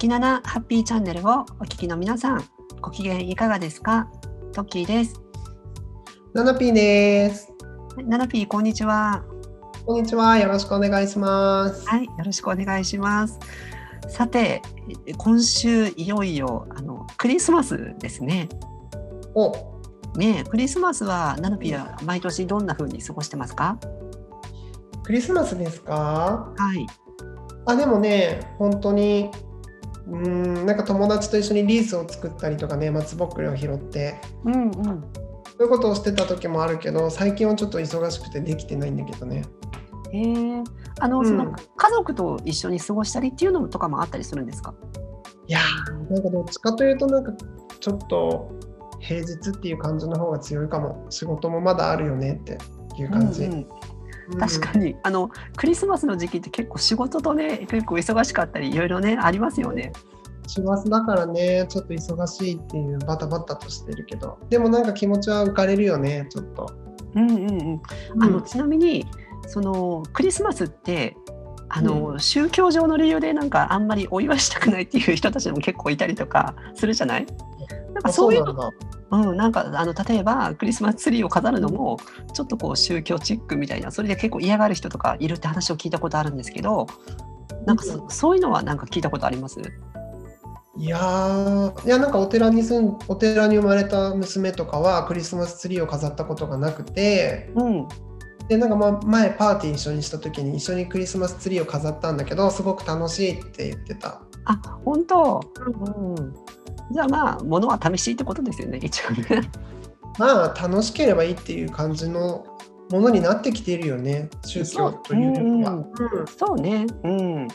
きななハッピーチャンネルをお聞きの皆さん、ご機嫌いかがですか？トッキーです。ナナピーです。ナナピー、こんにちは。こんにちは。よろしくお願いします。はい、よろしくお願いします。さて、今週いよいよあのクリスマスですね。お、ねえ、クリスマスはナナピーは毎年どんな風に過ごしてますか？クリスマスですか？はい。あ、でもね、本当に、うーん、なんか友達と一緒にリースを作ったりとかね、松ぼっくりを拾って、うんうん。そういうことをしてた時もあるけど、最近はちょっと忙しくてできてないんだけどね。ええあの、うんその家族と一緒に過ごしたりっていうのとかもあったりするんですか？いやー、なんかどっちかというと、なんかちょっと平日っていう感じの方が強いかも。仕事もまだあるよねっていう感じ。うんうんうん確かに、あのクリスマスの時期って結構仕事とね結構忙しかったりいろいろねありますよね。師走だからね、ちょっと忙しいっていうバタバタとしてるけど、でもなんか気持ちは浮かれるよね、ちょっと。うんうんうん。あのちなみにそのクリスマスってあの、宗教上の理由でなんかあんまりお祝いしたくないっていう人たちも結構いたりとかするじゃない？なんかあそういうの。うん、なんかあの例えばクリスマスツリーを飾るのもちょっとこう宗教チックみたいなそれで結構嫌がる人とかいるって話を聞いたことあるんですけどなんかそ,、そういうのはなんか聞いたことあります？いやー、いやなんかお寺に住ん、お寺に生まれた娘とかはクリスマスツリーを飾ったことがなくて、うん。でなんかまあ前パーティー一緒にした時に一緒にクリスマスツリーを飾ったんだけど、すごく楽しいって言ってた。あ本当、うん、じゃあまあものは試しってことですよね一応ね。まあ楽しければいいっていう感じのものになってきているよね、宗教というよりは。うんうんそうね、うん、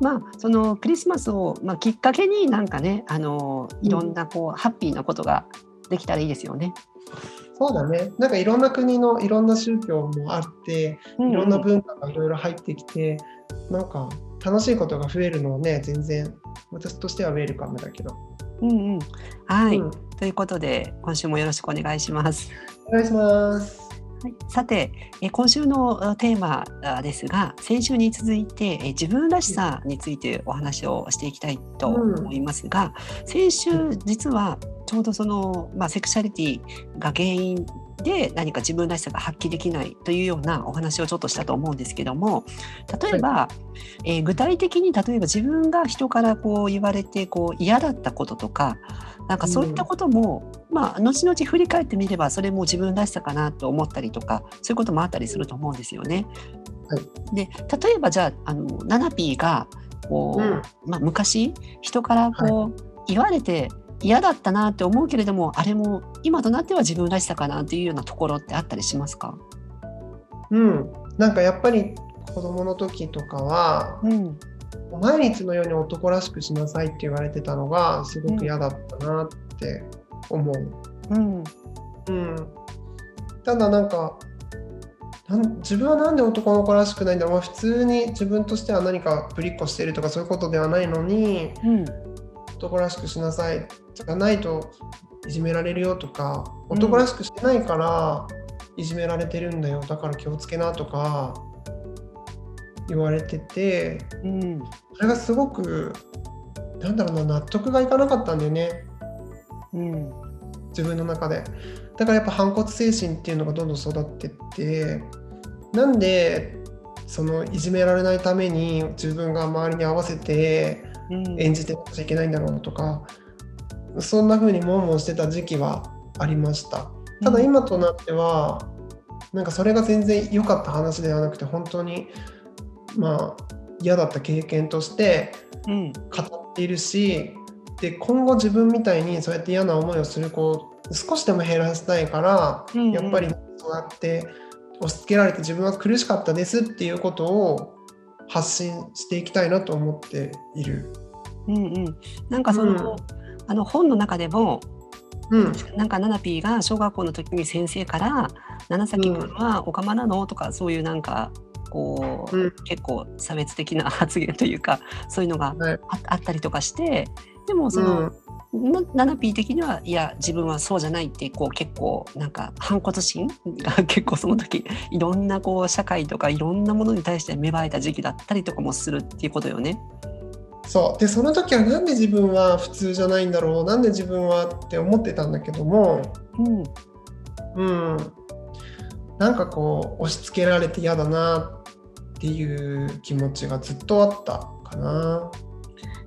まあそのクリスマスを、まあ、きっかけになんかねあのいろんなこう、ハッピーなことができたらいいですよね。そうだね。なんかいろんな国のいろんな宗教もあって、いろんな文化がいろいろ入ってきて、なんか楽しいことが増えるのをね、全然私としてはウェルカムだけど。うんうん、はい、うん。ということで今週もよろしくお願いします。お願いします。はい、さてえ今週のあテーマあですが先週に続いてえ自分らしさについてお話をしていきたいと思いますが、先週実はちょうどその、まあ、セクシャリティが原因で何か自分らしさが発揮できないというようなお話をちょっとしたと思うんですけども例えば、えー具体的に例えば自分が人からこう言われてこう嫌だったこととかなんかそういったことも、まあ後々振り返ってみればそれも自分らしさかなと思ったりとかそういうこともあったりすると思うんですよね。はい。で例えばじゃああのナナピーがこう、うん。まあ、昔人からこう、言われて嫌だったなって思うけれどもあれも今となっては自分らしさかなっていうようなところってあったりしますか、うん。なんかやっぱり子供の時とかは、うん。毎日のように男らしくしなさいって言われてたのがすごく嫌だったなって思う。うん。うん、ただなんか自分はなんで男の子らしくないんだろう、まあ、普通に自分としては何かぶりっこしてるとかそういうことではないのにうん。男らしくしなさいじゃないといじめられるよとかうん。男らしくしてないからいじめられてるんだよ。だから気をつけなとか言われててうん。それがすごくなんだろうな納得がいかなかったんだよね。うん。自分の中で。だからやっぱ反骨精神っていうのがどんどん育ってってなんでそのいじめられないために自分が周りに合わせてうん。演じてなくちゃいけないんだろうとかそんな風に悶々してた時期はありました。ただ今となってはなんかそれが全然良かった話ではなくて本当にまあ嫌だった経験としてうん。語っているしで今後自分みたいにそうやって嫌な思いをする子を少しでも減らしたいから、うんうん。やっぱりそうやって押し付けられて自分は苦しかったですっていうことを発信していきたいなと思っている。うんうん、なんかその,、うんあの本の中でもうん、なんかナナピーが小学校の時に先生から「七崎君はおかまなの?」とかそういうなんかこう、うん結構差別的な発言というかそういうのがはいああったりとかしてでもその、なナナピー的にはいや自分はそうじゃないってこう結構なんか反骨心が結構その時いろんなこう社会とかいろんなものに対して芽生えた時期だったりとかもするっていうことよね。そうでその時はなんで自分は普通じゃないんだろう？なんで自分はって思ってたんだけども、うん、うん、なんかこう押し付けられて嫌だなっていう気持ちがずっとあったかな。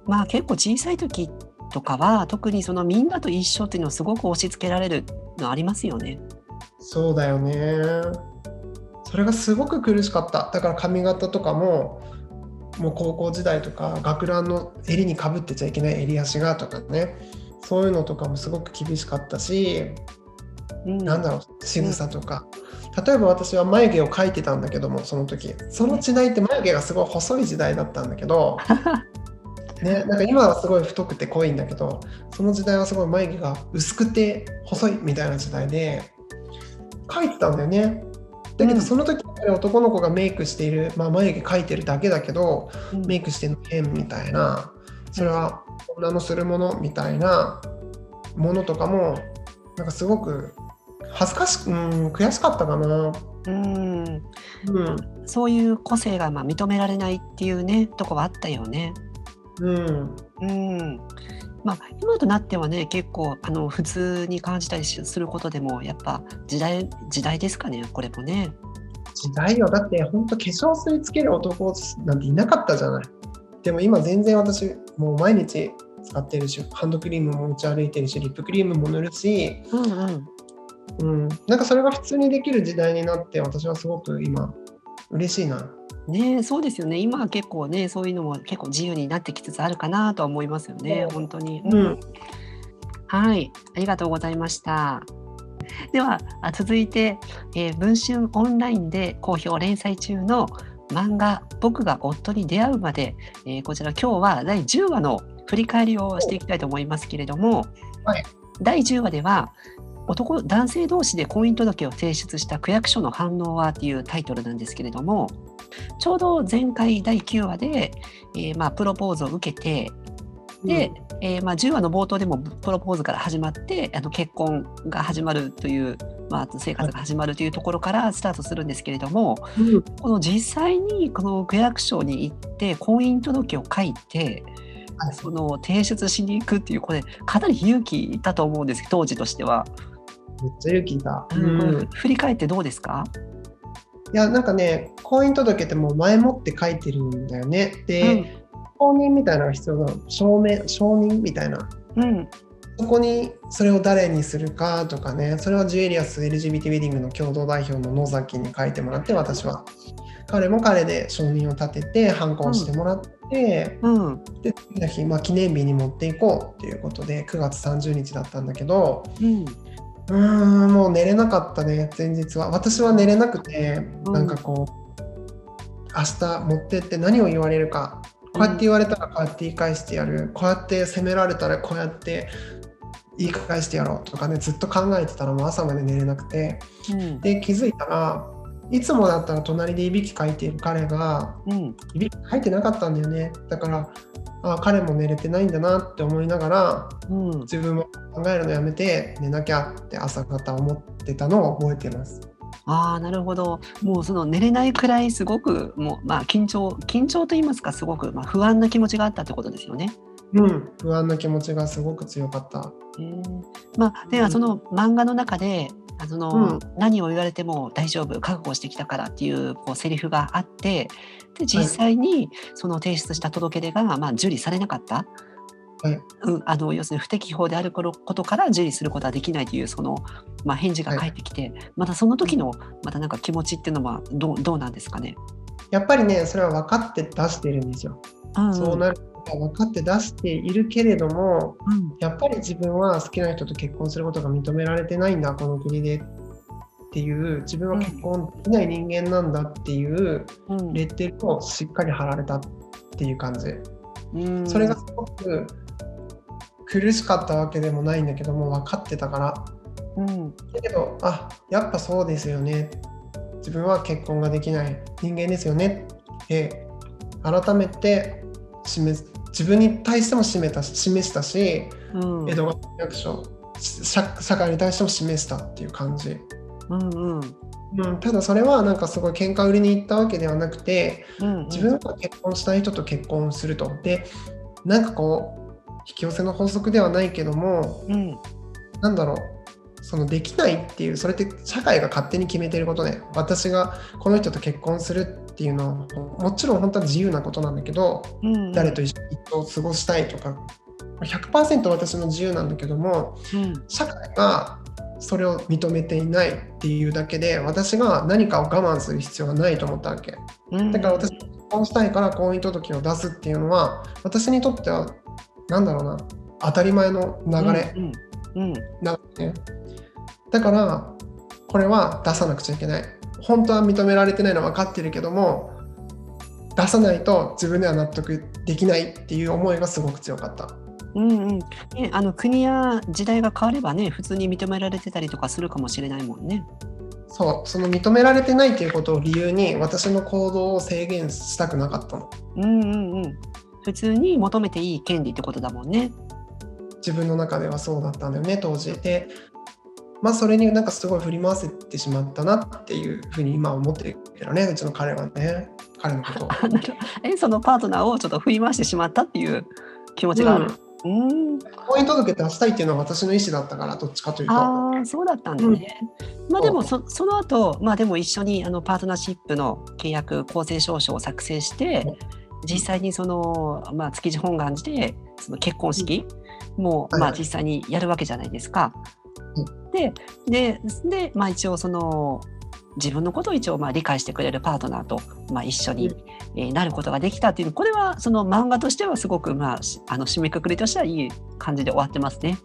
まあ結構小さい時とかは特にそのみんなと一緒っていうのをすごく押し付けられるのありますよね。そうだよね。それがすごく苦しかった。だから髪型とかももう高校時代とか学ランの襟にかぶってちゃいけない襟足がとかね。そういうのとかもすごく厳しかったし、うん、なんだろう仕草とか、うん、例えば私は眉毛を描いてたんだけどもその時。その時代って眉毛がすごい細い時代だったんだけど ね、なんか今はすごい太くて濃いんだけどその時代はすごい眉毛が薄くて細いみたいな時代で描いてたんだよね。だけどその時男の子がメイクしている、まあ、眉毛描いてるだけだけど、うん、メイクしてるの変みたいなそれは女のするものみたいなものとかもなんかすごく恥ずかしく、うん、悔しかったかな。うん、うん、そういう個性がまあ認められないっていうねとこはあったよね。うん、うんまあ、今となってはね結構あの普通に感じたりすることでもやっぱ時代時代ですかねこれもね。時代よだって本当化粧水つける男なんていなかったじゃない。でも今全然私もう毎日使ってるしハンドクリームも持ち歩いてるしリップクリームも塗るし、うんうんうん、なんかそれが普通にできる時代になって私はすごく今嬉しいな。ね、そうですよね。今は結構ね、そういうのも結構自由になってきつつあるかなとは思いますよね、本当に。うん。はい、ありがとうございました。では、あ続いて、えー文春オンラインで好評連載中の漫画僕が夫に出会うまで、えーこちら今日は第10話の振り返りをしていきたいと思いますけれども、はい。第10話では男男性同士で婚姻届を提出した区役所の反応はというタイトルなんですけれどもちょうど前回第9話で、えー、まあ、プロポーズを受けてで、うん、えー、まあ、10話の冒頭でもプロポーズから始まってあの結婚が始まるという、まあ、生活が始まるというところからスタートするんですけれども、うん、この実際にこの区役所に行って婚姻届を書いてその提出しに行くっていうこれかなり勇気いたと思うんです当時としては。めっちゃ勇気いた、うん、振り返ってどうですか？いやなんかね婚姻届ってもう前もって書いてるんだよね。で、うん、承認みたいなのが必要なの証明承認みたいな、うん、そこにそれを誰にするかとかね。それはジュエリアス LGBT ウェディングの共同代表の野崎に書いてもらって私は彼も彼で承認を立てて反抗してもらって、うん、で次の日、まあ、記念日に持っていこうっていうことで9月30日だったんだけど、うん。うんもう寝れなかったね前日は。私は寝れなくて、うん、なんかこう明日持ってって何を言われるかこうやって言われたらこうやって言い返してやる、こうやって責められたらこうやって言い返してやろうとかねずっと考えてたらもう朝まで寝れなくて、うん、で気づいたらいつもだったら隣でいびきかいている彼が、うん、いびきかいてなかったんだよね。だからあ彼も寝れてないんだなって思いながら、うん、自分も考えるのやめて寝なきゃって朝方思ってたのを覚えてます。あなるほどもうその寝れないくらいすごくもう、まあ、緊張緊張と言いますかすごく、まあ、不安な気持ちがあったってことですよね。うん、不安な気持ちがすごく強かった。えー、まあ、ではその漫画の中でその、うん、何を言われても大丈夫覚悟してきたからっていうこうセリフがあってで実際にその提出した届け出が、まあ、受理されなかった。はい。うん、あの要するに不適法であることから受理することはできないというその、まあ、返事が返ってきて、はい、またその時のまたなんか気持ちっていうのはどうどうなんですかね？やっぱりねそれは分かって出してるんですよ。うん。うん、そうなる分かって出しているけれども、うん、やっぱり自分は好きな人と結婚することが認められてないんだこの国でっていう自分は結婚できない人間なんだっていうレッテルをしっかり貼られたっていう感じ、うん、それがすごく苦しかったわけでもないんだけども分かってたから、うん、だけどあやっぱそうですよね。自分は結婚ができない。人間ですよね。って改めて示自分に対しても示した示したし、うん、江戸川役所社会に対しても示したっていう感じ。うんうん。うん、ただそれはなんかすごい喧嘩売りに行ったわけではなくて、うんうん、自分が結婚したい人と結婚すると。でなんかこう引き寄せの法則ではないけども、うん、なんだろう。そのできないっていうそれって社会が勝手に決めてることで私がこの人と結婚するっていうのはもちろん本当は自由なことなんだけど、うんうん、誰と一緒に過ごしたいとか。100%私の自由なんだけども、うん、社会がそれを認めていないっていうだけで私が何かを我慢する必要はないと思ったわけ、うん、だから私結婚したいから婚姻届を出すっていうのは私にとっては何だろうな当たり前の流れなんで、ね、だからこれは出さなくちゃいけない本当は認められてないのは分かってるけども出さないと自分では納得できないっていう思いがすごく強かった。うんうんね、あの国や時代が変わればね普通に認められてたりとかするかもしれないもんね。そうその認められてないっていうことを理由に私の行動を制限したくなかったの。うんうんうん。普通に求めていい権利ってことだもんね。自分の中ではそうだったんだよね当時。でまあそれになんかすごい振り回せてしまったなっていうふうに今思ってるけどねうちの彼はね彼のこと。えそのパートナーをちょっと振り回してしまったっていう気持ちがある。うん婚姻届出したいっていうのは私の意思だったからどっちかというと。ああそうだったんだね。うん、まあでもそその後まあでも一緒にあのパートナーシップの契約公正証書を作成して、実際にその、まあ、築地本願寺でその結婚式も、まあ、実際にやるわけじゃないですか。ででで、まあ、一応その自分のことを一応まあ理解してくれるパートナーとまあ一緒に、えなることができたっていうこれはその漫画としてはすごくまああの締めくくりとしてはいい感じで終わってますね。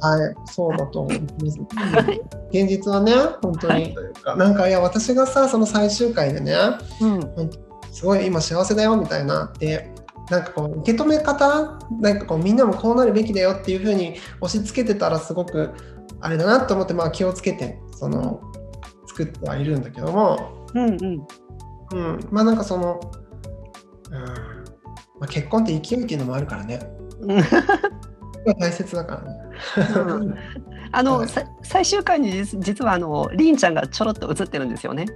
はい、そうだと思います。現実はね、本当に。はい、なんかいや私がさその最終回でね、うん、すごい今幸せだよみたいなで。なんかこう受け止め方なんかこうみんなもこうなるべきだよっていうふうに押し付けてたらすごくあれだなと思ってまあ気をつけてその作ってはいるんだけども、うんうんうん、まあなんかその、うんまあ、結婚って勢いっていうのもあるからね。大切だからね。うん、あの、はい、最終回に実はあのりんちゃんがちょろっと映ってるんですよね。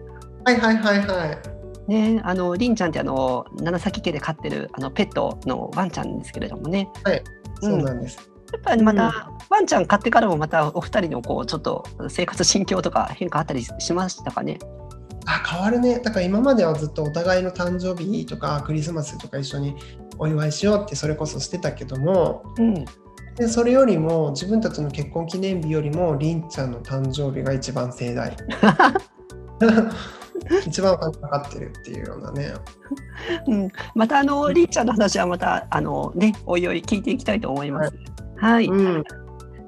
はいはいはいはい。ね、あのりんちゃんってあの長崎家で飼ってるあのペットのワンちゃんですけれどもね。はい、そうなんです。やっぱりまた、うん、ワンちゃん飼ってからもまたお二人のこうちょっと生活心境とか変化あったりしましたかね？あ変わるね。だから今まではずっとお互いの誕生日とかクリスマスとか一緒にお祝いしようってそれこそしてたけども、うん、でそれよりも自分たちの結婚記念日よりもりんちゃんの誕生日が一番盛大 一番かかってるっていうようなね。うん、またあのりんちゃんの話はまたあのねおいおい聞いていきたいと思います。はいはい。うん、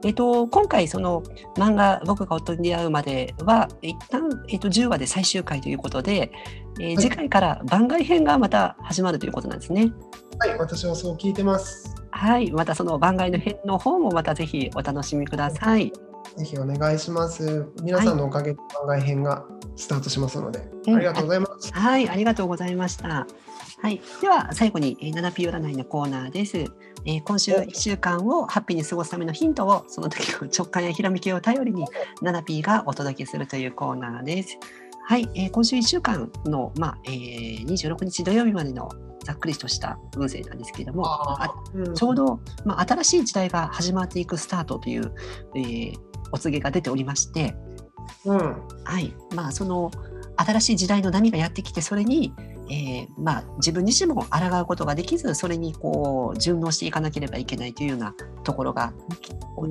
えっと、今回その漫画「僕が夫に出会うまでは」一旦、えっと、10話で最終回ということで、えー、次回から番外編がまた始まるということなんですね。はい、私はそう聞いてます。はい、またその番外の編の方もまたぜひお楽しみください。ぜひお願いします。皆さんのおかげで番外編がスタートしますので、はい、ありがとうございます。はい、ありがとうございました。はい、では最後に、えー、7P 占いのコーナーです。えー、今週1週間をハッピーに過ごすためのヒントをその時の直感やひらめきを頼りに 7P がお届けするというコーナーです。はい、えー、今週1週間の、まあえー、26日土曜日までのざっくりとした運勢なんですけれども、うん、ちょうど、まあ、新しい時代が始まっていくスタートという、えー、お告げが出ておりまして、うん、はい。まあ、その新しい時代の波がやってきてそれに、えー、まあ、自分自身も抗うことができずそれにこう順応していかなければいけないというようなところが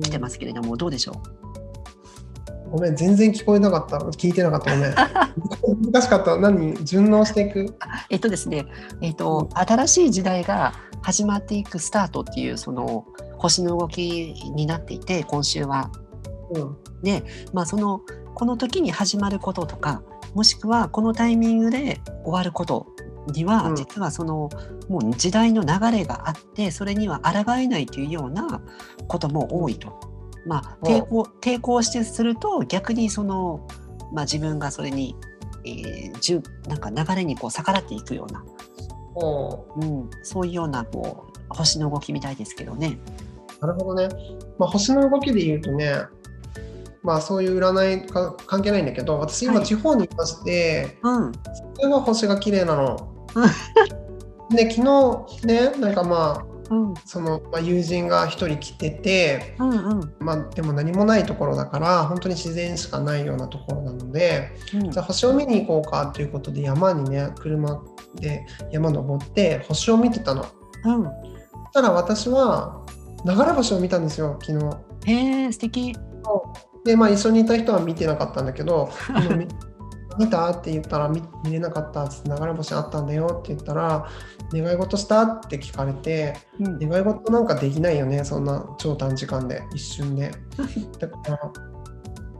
起きてますけれどもどうでしょう？ごめん全然聞こえなかった。聞いてなかった。ごめん。難しかった。何？順応していく？えっとですねえっと、うん、新しい時代が始まっていくスタートっていうその星の動きになっていて今週は。うん、でまあそのこの時に始まることとかもしくはこのタイミングで終わることには、実はそのもう時代の流れがあってそれには抗えないというようなことも多いと。まあ、抵抗抵抗してすると逆にその、まあ、自分がそれに、えー、じゅなんか流れにこう逆らっていくような、うん、そういうようなこう星の動きみたいですけどね。なるほどね。まあ、星の動きで言うとねまあそういう占いか関係ないんだけど私今地方にいまして、はい、うん、それは星が綺麗なの。で昨日ねなんかまあうん、その、まあ、友人が1人来てて、うんうん、まあ、でも何もないところだから本当に自然しかないようなところなので、うん、じゃあ星を見に行こうかということで山にね車で山登って星を見てたの。うん、そしたら私は流れ星を見たんですよ昨日。へえ素敵でまあ一緒にいた人は見てなかったんだけど 見たって言ったら見れなかったって流れ星あったんだよって言ったら願い事したって聞かれて、うん、願い事なんかできないよねそんな超短時間で一瞬で。だから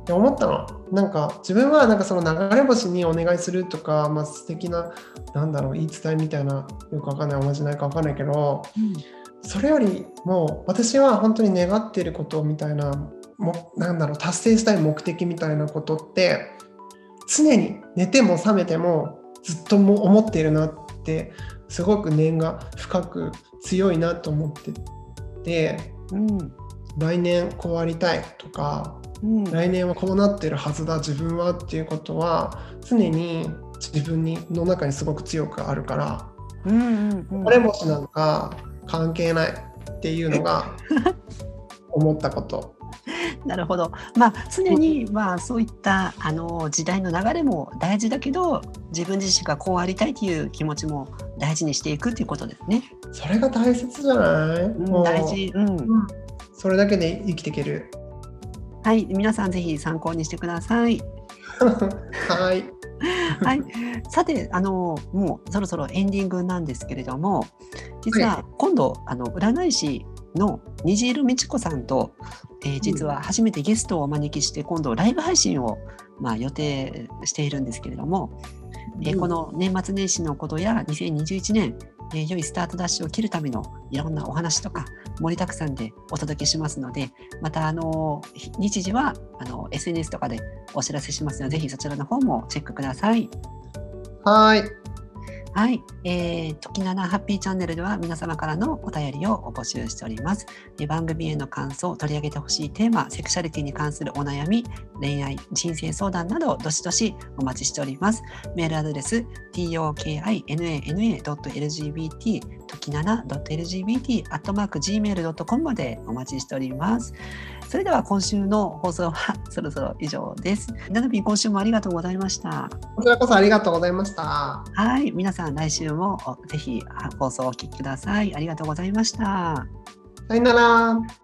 って思ったの。なんか自分はなんかその流れ星にお願いするとか、まあ、素敵ななんだろう言い伝えみたいなよくわかんないおまじないかわかんないけど、うん、それよりも私は本当に願っていることみたいなもなんだろう達成したい目的みたいなことって常に寝ても覚めてもずっとも思っているなってすごく念が深く強いなと思ってて、うん、来年こうありたいとか、うん、来年はこうなってるはずだ自分はっていうことは常に自分にの中にすごく強くあるから、うんうんうん、これ星なんか関係ないっていうのが思ったこと。なるほど。まあ常にまあそういったあの時代の流れも大事だけど自分自身がこうありたいという気持ちも大事にしていくということですね。それが大切じゃない？うん、大事。うん。それだけで生きていける。はい、皆さんぜひ参考にしてください。はい。はい、さてあのもうそろそろエンディングなんですけれども実は今度、はい、あの占い師の虹色美智子さんと、えー、実は初めてゲストをお招きして今度ライブ配信を、まあ、予定しているんですけれども、えー、この年末年始のことや2021年、えー、良いスタートダッシュを切るためのいろんなお話とか盛りだくさんでお届けしますのでまたあの日時はあの SNS とかでお知らせしますのでぜひそちらの方もチェックください。はいはい、えー、時七ハッピーチャンネルでは皆様からのお便りを募集しております。え番組への感想、取り上げてほしいテーマ、セクシャリティに関するお悩み、恋愛、人生相談など、どしどしお待ちしております。メールアドレス、tokina.lgbt、時七 .lgbt、アットマーク gmail.com までお待ちしております。それでは今週の放送は そろそろ以上です。ナナピー今週もありがとうございました。こちらこそありがとうございました。はい、皆さん来週もぜひ放送をお聞きください。ありがとうございました。さよなら。